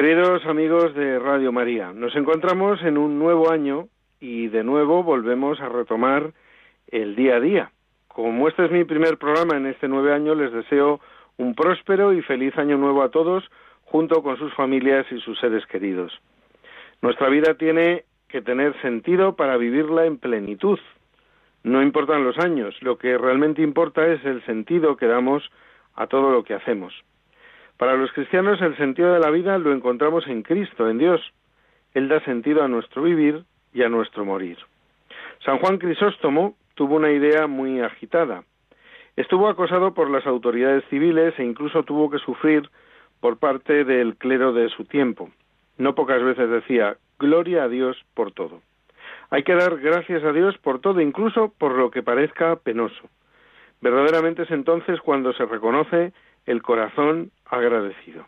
Queridos amigos de Radio María, nos encontramos en un nuevo año y de nuevo volvemos a retomar el día a día. Como este es mi primer programa en este nuevo año, les deseo un próspero y feliz año nuevo a todos, junto con sus familias y sus seres queridos. Nuestra vida tiene que tener sentido para vivirla en plenitud. No importan los años, lo que realmente importa es el sentido que damos a todo lo que hacemos. Para los cristianos el sentido de la vida lo encontramos en Cristo, en Dios. Él da sentido a nuestro vivir y a nuestro morir. San Juan Crisóstomo tuvo una idea muy agitada. Estuvo acosado por las autoridades civiles e incluso tuvo que sufrir por parte del clero de su tiempo. No pocas veces decía, Gloria a Dios por todo. Hay que dar gracias a Dios por todo, incluso por lo que parezca penoso. Verdaderamente es entonces cuando se reconoce el corazón agradecido.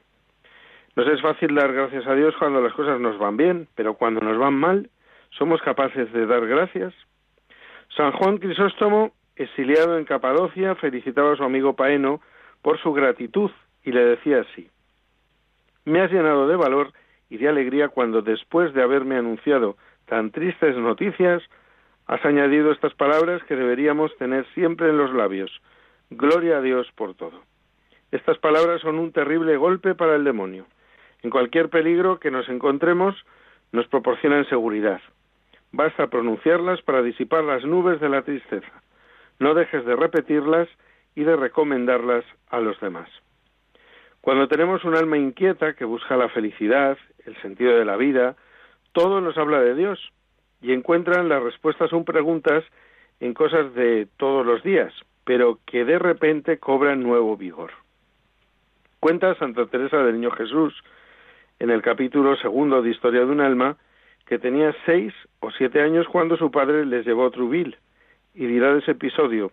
Nos es fácil dar gracias a Dios cuando las cosas nos van bien, pero cuando nos van mal, ¿somos capaces de dar gracias? San Juan Crisóstomo, exiliado en Capadocia, felicitaba a su amigo Paeno por su gratitud y le decía así, Me has llenado de valor y de alegría cuando después de haberme anunciado tan tristes noticias, has añadido estas palabras que deberíamos tener siempre en los labios. Gloria a Dios por todo. Estas palabras son un terrible golpe para el demonio. En cualquier peligro que nos encontremos, nos proporcionan seguridad. Basta pronunciarlas para disipar las nubes de la tristeza. No dejes de repetirlas y de recomendarlas a los demás. Cuando tenemos un alma inquieta que busca la felicidad, el sentido de la vida, todo nos habla de Dios y encuentran las respuestas a preguntas en cosas de todos los días, pero que de repente cobran nuevo vigor. Cuenta Santa Teresa del Niño Jesús en el capítulo segundo de Historia de un alma que tenía seis o siete años cuando su padre les llevó a Truville y dirá de ese episodio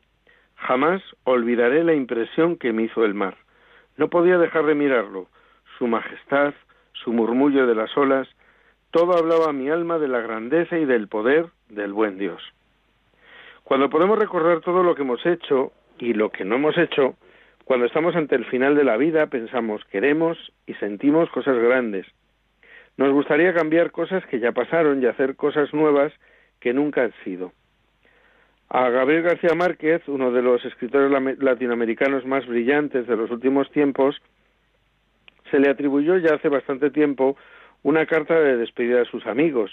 jamás olvidaré la impresión que me hizo el mar. No podía dejar de mirarlo, su majestad, su murmullo de las olas, todo hablaba a mi alma de la grandeza y del poder del buen Dios. Cuando podemos recordar todo lo que hemos hecho y lo que no hemos hecho, cuando estamos ante el final de la vida pensamos, queremos y sentimos cosas grandes. Nos gustaría cambiar cosas que ya pasaron y hacer cosas nuevas que nunca han sido. A Gabriel García Márquez, uno de los escritores latinoamericanos más brillantes de los últimos tiempos, se le atribuyó ya hace bastante tiempo una carta de despedida a sus amigos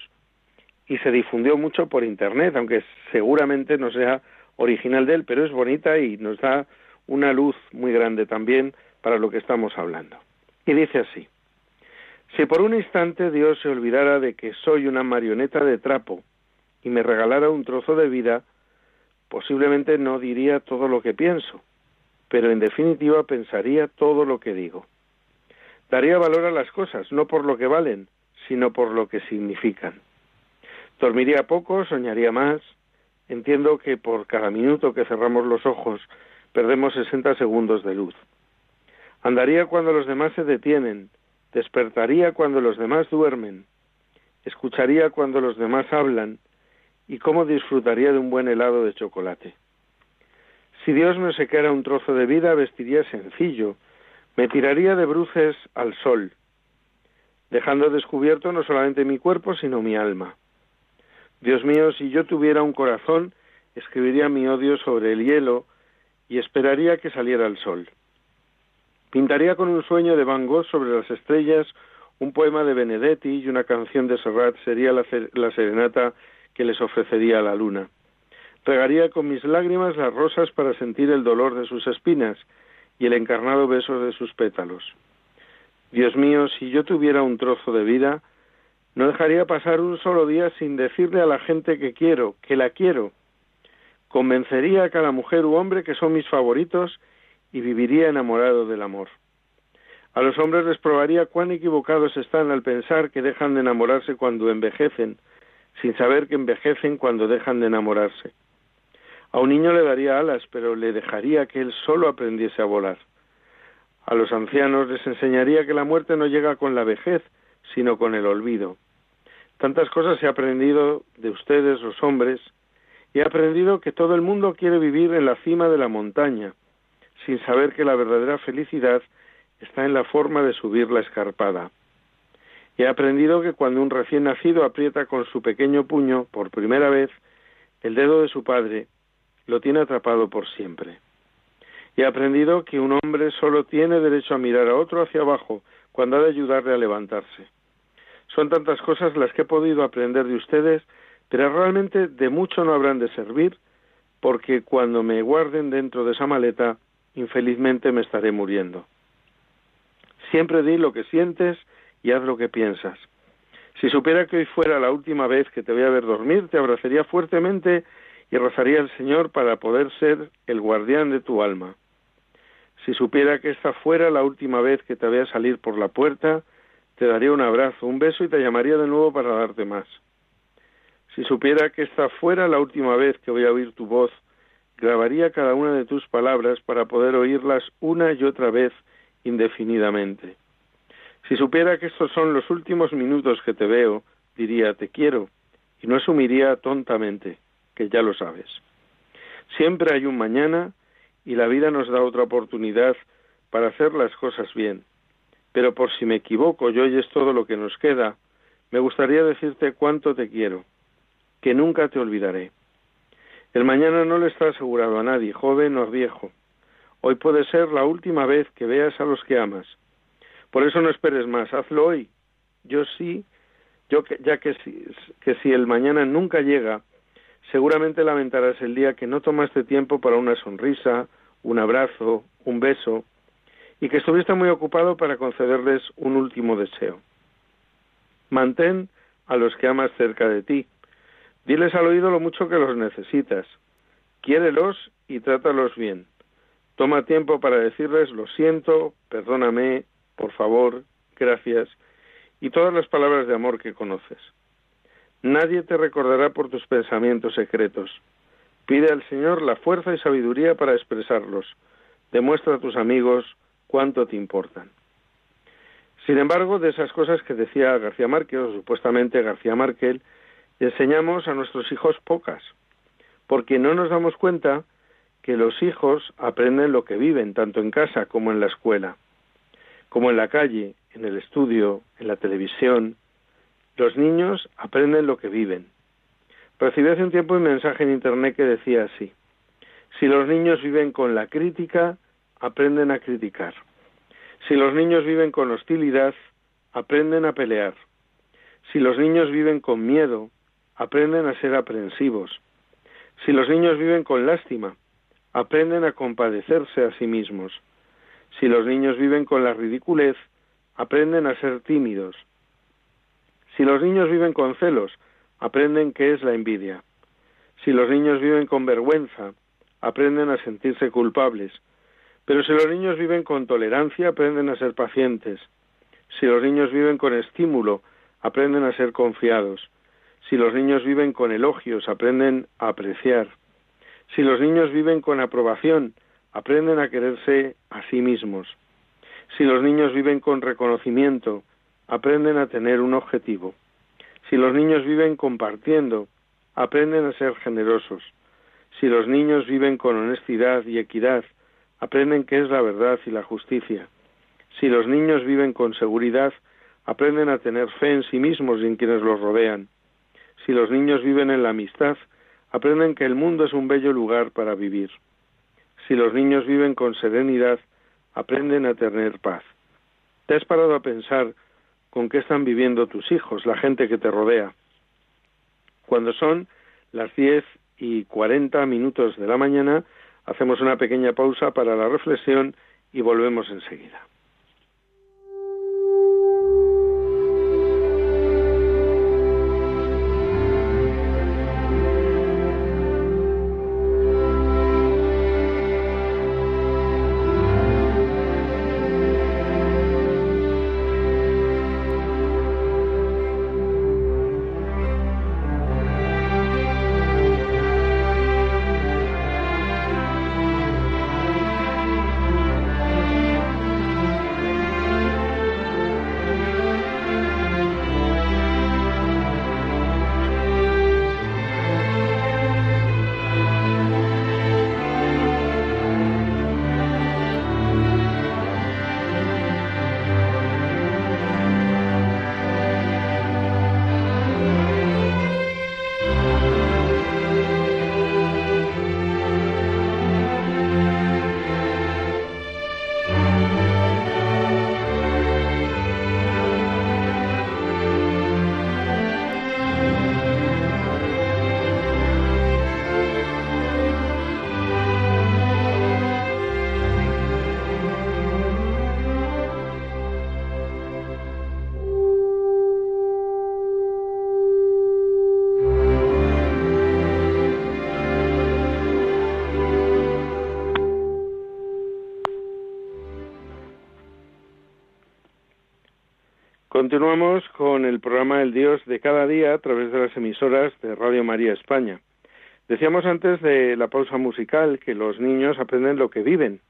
y se difundió mucho por Internet, aunque seguramente no sea original de él, pero es bonita y nos da una luz muy grande también para lo que estamos hablando. Y dice así, si por un instante Dios se olvidara de que soy una marioneta de trapo y me regalara un trozo de vida, posiblemente no diría todo lo que pienso, pero en definitiva pensaría todo lo que digo. Daría valor a las cosas, no por lo que valen, sino por lo que significan. Dormiría poco, soñaría más. Entiendo que por cada minuto que cerramos los ojos perdemos 60 segundos de luz. Andaría cuando los demás se detienen, despertaría cuando los demás duermen, escucharía cuando los demás hablan y cómo disfrutaría de un buen helado de chocolate. Si Dios me secara un trozo de vida, vestiría sencillo, me tiraría de bruces al sol, dejando descubierto no solamente mi cuerpo, sino mi alma. Dios mío, si yo tuviera un corazón, escribiría mi odio sobre el hielo y esperaría que saliera el sol. Pintaría con un sueño de Van Gogh sobre las estrellas un poema de Benedetti y una canción de Serrat sería la, la serenata que les ofrecería la luna. Regaría con mis lágrimas las rosas para sentir el dolor de sus espinas y el encarnado beso de sus pétalos. Dios mío, si yo tuviera un trozo de vida, no dejaría pasar un solo día sin decirle a la gente que quiero, que la quiero, Convencería a cada mujer u hombre que son mis favoritos y viviría enamorado del amor. A los hombres les probaría cuán equivocados están al pensar que dejan de enamorarse cuando envejecen, sin saber que envejecen cuando dejan de enamorarse. A un niño le daría alas, pero le dejaría que él solo aprendiese a volar. A los ancianos les enseñaría que la muerte no llega con la vejez, sino con el olvido. Tantas cosas he aprendido de ustedes, los hombres, he aprendido que todo el mundo quiere vivir en la cima de la montaña, sin saber que la verdadera felicidad está en la forma de subir la escarpada. He aprendido que cuando un recién nacido aprieta con su pequeño puño por primera vez el dedo de su padre, lo tiene atrapado por siempre. He aprendido que un hombre solo tiene derecho a mirar a otro hacia abajo cuando ha de ayudarle a levantarse. Son tantas cosas las que he podido aprender de ustedes, pero realmente de mucho no habrán de servir, porque cuando me guarden dentro de esa maleta, infelizmente me estaré muriendo. Siempre di lo que sientes y haz lo que piensas. Si supiera que hoy fuera la última vez que te voy a ver dormir, te abrazaría fuertemente y rezaría al Señor para poder ser el guardián de tu alma. Si supiera que esta fuera la última vez que te vea salir por la puerta, te daría un abrazo, un beso y te llamaría de nuevo para darte más. Si supiera que esta fuera la última vez que voy a oír tu voz, grabaría cada una de tus palabras para poder oírlas una y otra vez indefinidamente. Si supiera que estos son los últimos minutos que te veo, diría te quiero y no asumiría tontamente que ya lo sabes. Siempre hay un mañana y la vida nos da otra oportunidad para hacer las cosas bien. Pero por si me equivoco y hoy es todo lo que nos queda, me gustaría decirte cuánto te quiero, que nunca te olvidaré. El mañana no le está asegurado a nadie, joven o viejo. Hoy puede ser la última vez que veas a los que amas. Por eso no esperes más, hazlo hoy. Yo sí, yo ya que si, que si el mañana nunca llega, seguramente lamentarás el día que no tomaste tiempo para una sonrisa, un abrazo, un beso, y que estuviste muy ocupado para concederles un último deseo. Mantén a los que amas cerca de ti. Diles al oído lo mucho que los necesitas. Quiérelos y trátalos bien. Toma tiempo para decirles lo siento, perdóname, por favor, gracias y todas las palabras de amor que conoces. Nadie te recordará por tus pensamientos secretos. Pide al Señor la fuerza y sabiduría para expresarlos. Demuestra a tus amigos cuánto te importan. Sin embargo, de esas cosas que decía García Márquez, o supuestamente García Márquez, enseñamos a nuestros hijos pocas, porque no nos damos cuenta que los hijos aprenden lo que viven, tanto en casa como en la escuela, como en la calle, en el estudio, en la televisión. Los niños aprenden lo que viven. Recibí hace un tiempo un mensaje en Internet que decía así, si los niños viven con la crítica, aprenden a criticar. Si los niños viven con hostilidad, aprenden a pelear. Si los niños viven con miedo, aprenden a ser aprensivos. Si los niños viven con lástima, aprenden a compadecerse a sí mismos. Si los niños viven con la ridiculez, aprenden a ser tímidos. Si los niños viven con celos, aprenden qué es la envidia. Si los niños viven con vergüenza, aprenden a sentirse culpables. Pero si los niños viven con tolerancia, aprenden a ser pacientes. Si los niños viven con estímulo, aprenden a ser confiados. Si los niños viven con elogios, aprenden a apreciar. Si los niños viven con aprobación, aprenden a quererse a sí mismos. Si los niños viven con reconocimiento, aprenden a tener un objetivo. Si los niños viven compartiendo, aprenden a ser generosos. Si los niños viven con honestidad y equidad, aprenden qué es la verdad y la justicia. Si los niños viven con seguridad, aprenden a tener fe en sí mismos y en quienes los rodean. Si los niños viven en la amistad, aprenden que el mundo es un bello lugar para vivir. Si los niños viven con serenidad, aprenden a tener paz. ¿Te has parado a pensar con qué están viviendo tus hijos, la gente que te rodea? Cuando son las diez y cuarenta minutos de la mañana, hacemos una pequeña pausa para la reflexión y volvemos enseguida. Continuamos con el programa El Dios de cada día a través de las emisoras de Radio María España. Decíamos antes de la pausa musical que los niños aprenden lo que viven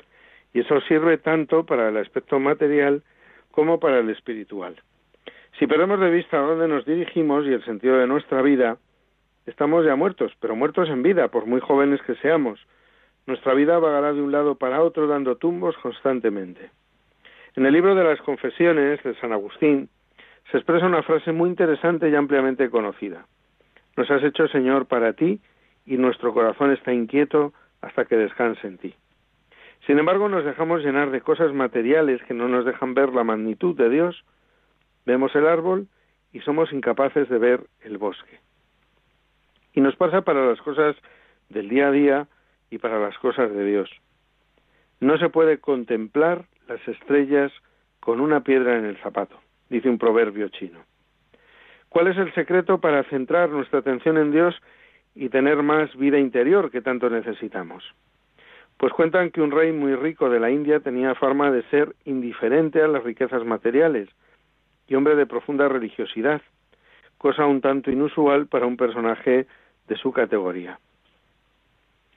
y eso sirve tanto para el aspecto material como para el espiritual. Si perdemos de vista a dónde nos dirigimos y el sentido de nuestra vida, estamos ya muertos, pero muertos en vida, por muy jóvenes que seamos. Nuestra vida vagará de un lado para otro dando tumbos constantemente. En el libro de las confesiones de San Agustín se expresa una frase muy interesante y ampliamente conocida. Nos has hecho, Señor, para ti y nuestro corazón está inquieto hasta que descanse en ti. Sin embargo, nos dejamos llenar de cosas materiales que no nos dejan ver la magnitud de Dios. Vemos el árbol y somos incapaces de ver el bosque. Y nos pasa para las cosas del día a día y para las cosas de Dios. No se puede contemplar las estrellas con una piedra en el zapato dice un proverbio chino. ¿Cuál es el secreto para centrar nuestra atención en Dios y tener más vida interior que tanto necesitamos? Pues cuentan que un rey muy rico de la India tenía fama de ser indiferente a las riquezas materiales y hombre de profunda religiosidad, cosa un tanto inusual para un personaje de su categoría.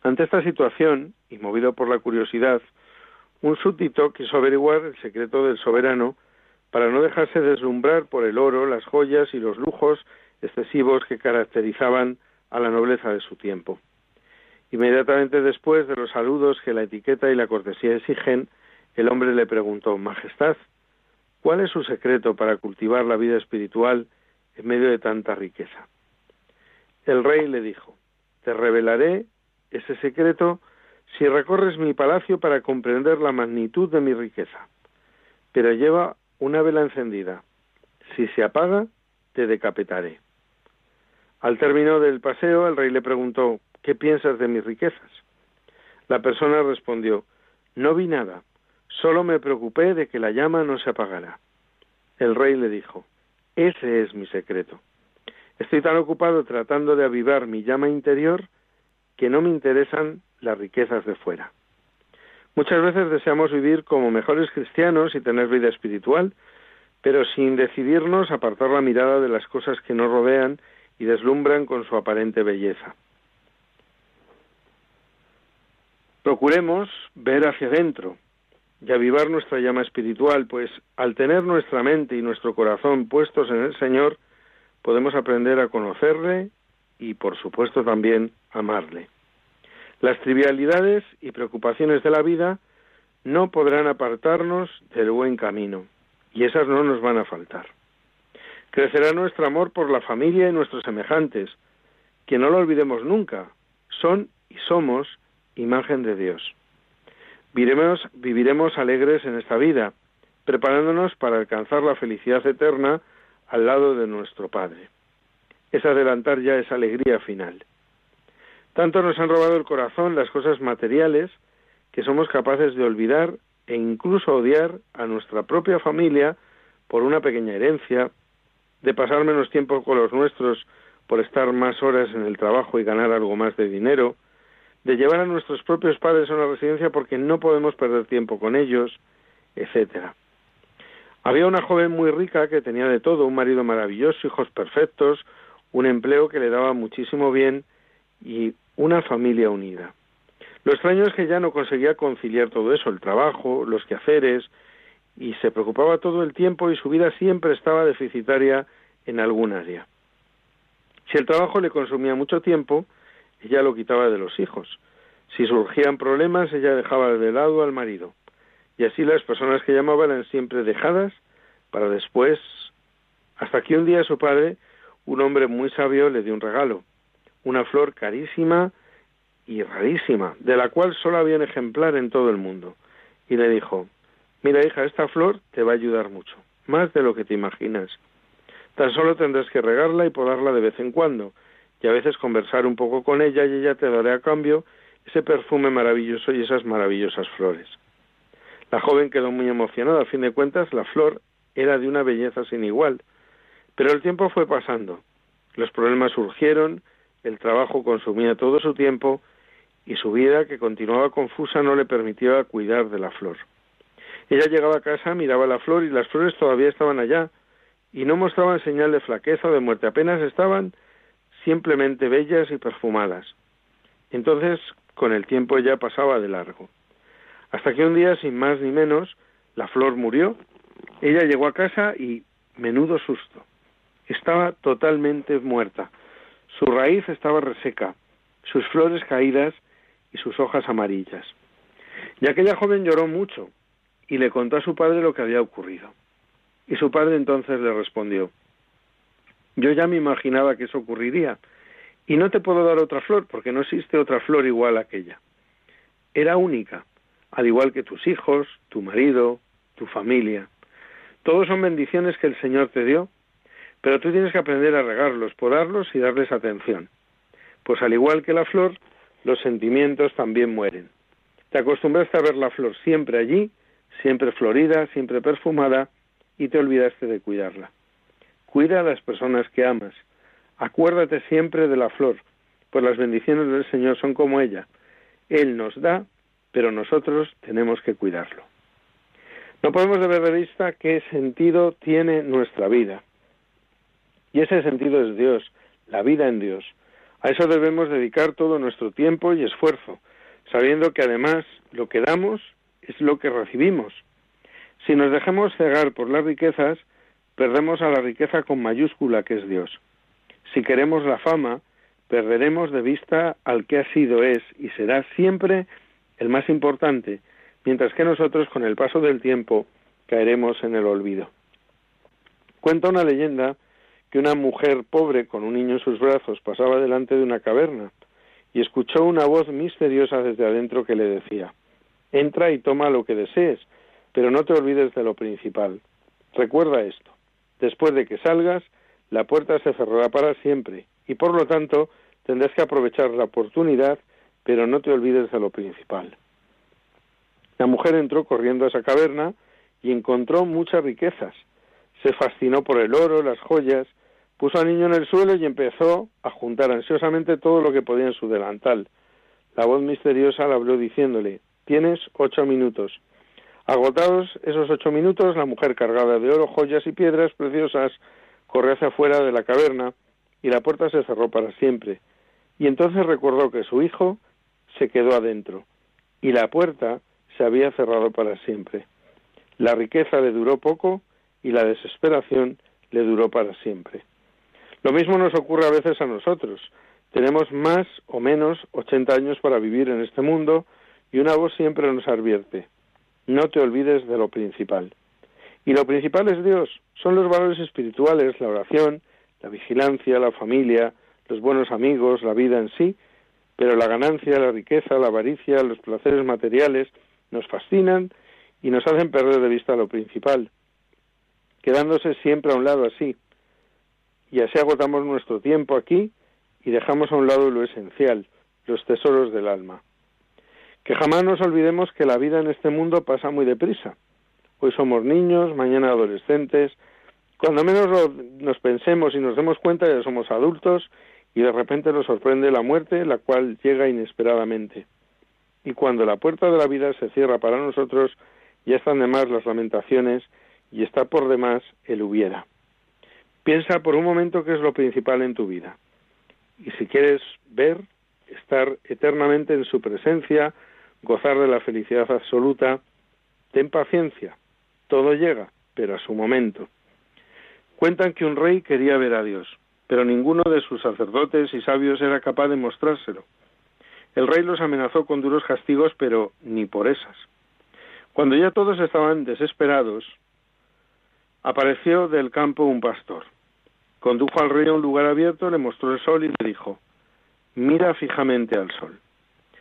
Ante esta situación, y movido por la curiosidad, un súbdito quiso averiguar el secreto del soberano para no dejarse deslumbrar por el oro, las joyas y los lujos excesivos que caracterizaban a la nobleza de su tiempo. Inmediatamente después de los saludos que la etiqueta y la cortesía exigen, el hombre le preguntó Majestad, ¿cuál es su secreto para cultivar la vida espiritual en medio de tanta riqueza? El rey le dijo Te revelaré ese secreto si recorres mi palacio para comprender la magnitud de mi riqueza. Pero lleva una vela encendida. Si se apaga, te decapitaré. Al término del paseo, el rey le preguntó, ¿qué piensas de mis riquezas? La persona respondió, no vi nada, solo me preocupé de que la llama no se apagara. El rey le dijo, ese es mi secreto. Estoy tan ocupado tratando de avivar mi llama interior que no me interesan las riquezas de fuera. Muchas veces deseamos vivir como mejores cristianos y tener vida espiritual, pero sin decidirnos apartar la mirada de las cosas que nos rodean y deslumbran con su aparente belleza. Procuremos ver hacia adentro y avivar nuestra llama espiritual, pues al tener nuestra mente y nuestro corazón puestos en el Señor, podemos aprender a conocerle y, por supuesto, también amarle. Las trivialidades y preocupaciones de la vida no podrán apartarnos del buen camino, y esas no nos van a faltar. Crecerá nuestro amor por la familia y nuestros semejantes, que no lo olvidemos nunca, son y somos imagen de Dios. Viviremos, viviremos alegres en esta vida, preparándonos para alcanzar la felicidad eterna al lado de nuestro Padre. Es adelantar ya esa alegría final. Tanto nos han robado el corazón las cosas materiales que somos capaces de olvidar e incluso odiar a nuestra propia familia por una pequeña herencia, de pasar menos tiempo con los nuestros por estar más horas en el trabajo y ganar algo más de dinero, de llevar a nuestros propios padres a una residencia porque no podemos perder tiempo con ellos, etcétera. Había una joven muy rica que tenía de todo, un marido maravilloso, hijos perfectos, un empleo que le daba muchísimo bien y una familia unida. Lo extraño es que ya no conseguía conciliar todo eso, el trabajo, los quehaceres, y se preocupaba todo el tiempo y su vida siempre estaba deficitaria en algún área. Si el trabajo le consumía mucho tiempo, ella lo quitaba de los hijos. Si surgían problemas, ella dejaba de lado al marido. Y así las personas que llamaban eran siempre dejadas para después, hasta que un día su padre, un hombre muy sabio, le dio un regalo una flor carísima y rarísima, de la cual solo había un ejemplar en todo el mundo. Y le dijo, mira hija, esta flor te va a ayudar mucho, más de lo que te imaginas. Tan solo tendrás que regarla y podarla de vez en cuando, y a veces conversar un poco con ella y ella te dará a cambio ese perfume maravilloso y esas maravillosas flores. La joven quedó muy emocionada, a fin de cuentas la flor era de una belleza sin igual. Pero el tiempo fue pasando, los problemas surgieron, el trabajo consumía todo su tiempo y su vida, que continuaba confusa, no le permitía cuidar de la flor. Ella llegaba a casa, miraba la flor y las flores todavía estaban allá, y no mostraban señal de flaqueza o de muerte, apenas estaban simplemente bellas y perfumadas. Entonces, con el tiempo ya pasaba de largo. Hasta que un día, sin más ni menos, la flor murió. Ella llegó a casa y menudo susto. Estaba totalmente muerta. Su raíz estaba reseca, sus flores caídas y sus hojas amarillas. Y aquella joven lloró mucho y le contó a su padre lo que había ocurrido. Y su padre entonces le respondió, yo ya me imaginaba que eso ocurriría, y no te puedo dar otra flor porque no existe otra flor igual a aquella. Era única, al igual que tus hijos, tu marido, tu familia. Todos son bendiciones que el Señor te dio, pero tú tienes que aprender a regarlos, podarlos y darles atención. Pues al igual que la flor, los sentimientos también mueren. Te acostumbraste a ver la flor siempre allí, siempre florida, siempre perfumada, y te olvidaste de cuidarla. Cuida a las personas que amas. Acuérdate siempre de la flor, pues las bendiciones del Señor son como ella. Él nos da, pero nosotros tenemos que cuidarlo. No podemos ver de vista qué sentido tiene nuestra vida. Y ese sentido es Dios, la vida en Dios. A eso debemos dedicar todo nuestro tiempo y esfuerzo, sabiendo que además lo que damos es lo que recibimos. Si nos dejamos cegar por las riquezas, perdemos a la riqueza con mayúscula que es Dios. Si queremos la fama, perderemos de vista al que ha sido, es y será siempre el más importante, mientras que nosotros con el paso del tiempo caeremos en el olvido. Cuenta una leyenda que una mujer pobre con un niño en sus brazos pasaba delante de una caverna y escuchó una voz misteriosa desde adentro que le decía Entra y toma lo que desees, pero no te olvides de lo principal. Recuerda esto. Después de que salgas, la puerta se cerrará para siempre y por lo tanto tendrás que aprovechar la oportunidad, pero no te olvides de lo principal. La mujer entró corriendo a esa caverna y encontró muchas riquezas. Se fascinó por el oro, las joyas, puso al niño en el suelo y empezó a juntar ansiosamente todo lo que podía en su delantal. La voz misteriosa le habló diciéndole, tienes ocho minutos. Agotados esos ocho minutos, la mujer cargada de oro, joyas y piedras preciosas corrió hacia afuera de la caverna y la puerta se cerró para siempre. Y entonces recordó que su hijo se quedó adentro y la puerta se había cerrado para siempre. La riqueza le duró poco y la desesperación le duró para siempre. Lo mismo nos ocurre a veces a nosotros. Tenemos más o menos 80 años para vivir en este mundo y una voz siempre nos advierte, no te olvides de lo principal. Y lo principal es Dios, son los valores espirituales, la oración, la vigilancia, la familia, los buenos amigos, la vida en sí, pero la ganancia, la riqueza, la avaricia, los placeres materiales nos fascinan y nos hacen perder de vista lo principal, quedándose siempre a un lado así, y así agotamos nuestro tiempo aquí y dejamos a un lado lo esencial, los tesoros del alma. Que jamás nos olvidemos que la vida en este mundo pasa muy deprisa. Hoy somos niños, mañana adolescentes. Cuando menos nos pensemos y nos demos cuenta ya somos adultos y de repente nos sorprende la muerte, la cual llega inesperadamente. Y cuando la puerta de la vida se cierra para nosotros, ya están de más las lamentaciones y está por demás el hubiera. Piensa por un momento qué es lo principal en tu vida. Y si quieres ver, estar eternamente en su presencia, gozar de la felicidad absoluta, ten paciencia. Todo llega, pero a su momento. Cuentan que un rey quería ver a Dios, pero ninguno de sus sacerdotes y sabios era capaz de mostrárselo. El rey los amenazó con duros castigos, pero ni por esas. Cuando ya todos estaban desesperados, apareció del campo un pastor. Condujo al rey a un lugar abierto, le mostró el sol y le dijo, mira fijamente al sol.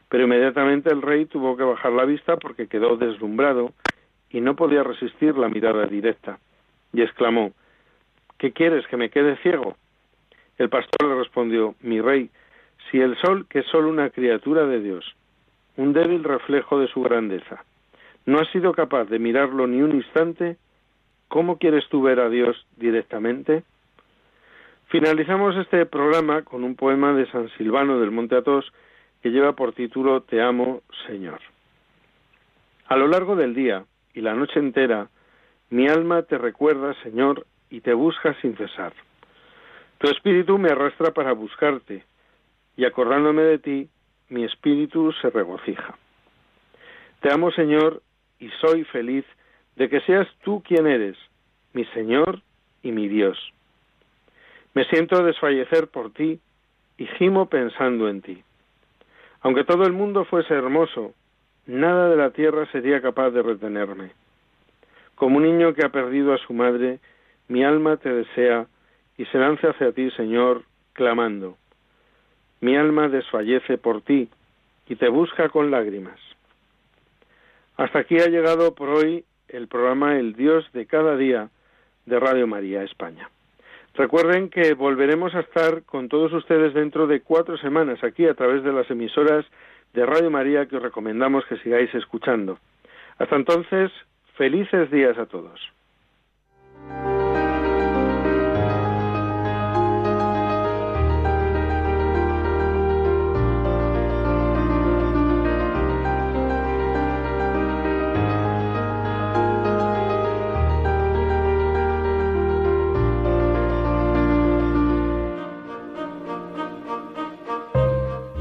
Pero inmediatamente el rey tuvo que bajar la vista porque quedó deslumbrado y no podía resistir la mirada directa. Y exclamó, ¿Qué quieres, que me quede ciego? El pastor le respondió, mi rey, si el sol, que es solo una criatura de Dios, un débil reflejo de su grandeza, no ha sido capaz de mirarlo ni un instante, ¿cómo quieres tú ver a Dios directamente? Finalizamos este programa con un poema de San Silvano del Monte Athos que lleva por título Te amo, Señor. A lo largo del día y la noche entera, mi alma te recuerda, Señor, y te busca sin cesar. Tu espíritu me arrastra para buscarte, y acordándome de ti, mi espíritu se regocija. Te amo, Señor, y soy feliz de que seas tú quien eres, mi Señor y mi Dios. Me siento desfallecer por ti y gimo pensando en ti. Aunque todo el mundo fuese hermoso, nada de la tierra sería capaz de retenerme. Como un niño que ha perdido a su madre, mi alma te desea y se lanza hacia ti, Señor, clamando. Mi alma desfallece por ti y te busca con lágrimas. Hasta aquí ha llegado por hoy el programa El Dios de cada día de Radio María España. Recuerden que volveremos a estar con todos ustedes dentro de cuatro semanas aquí a través de las emisoras de Radio María que os recomendamos que sigáis escuchando. Hasta entonces, felices días a todos.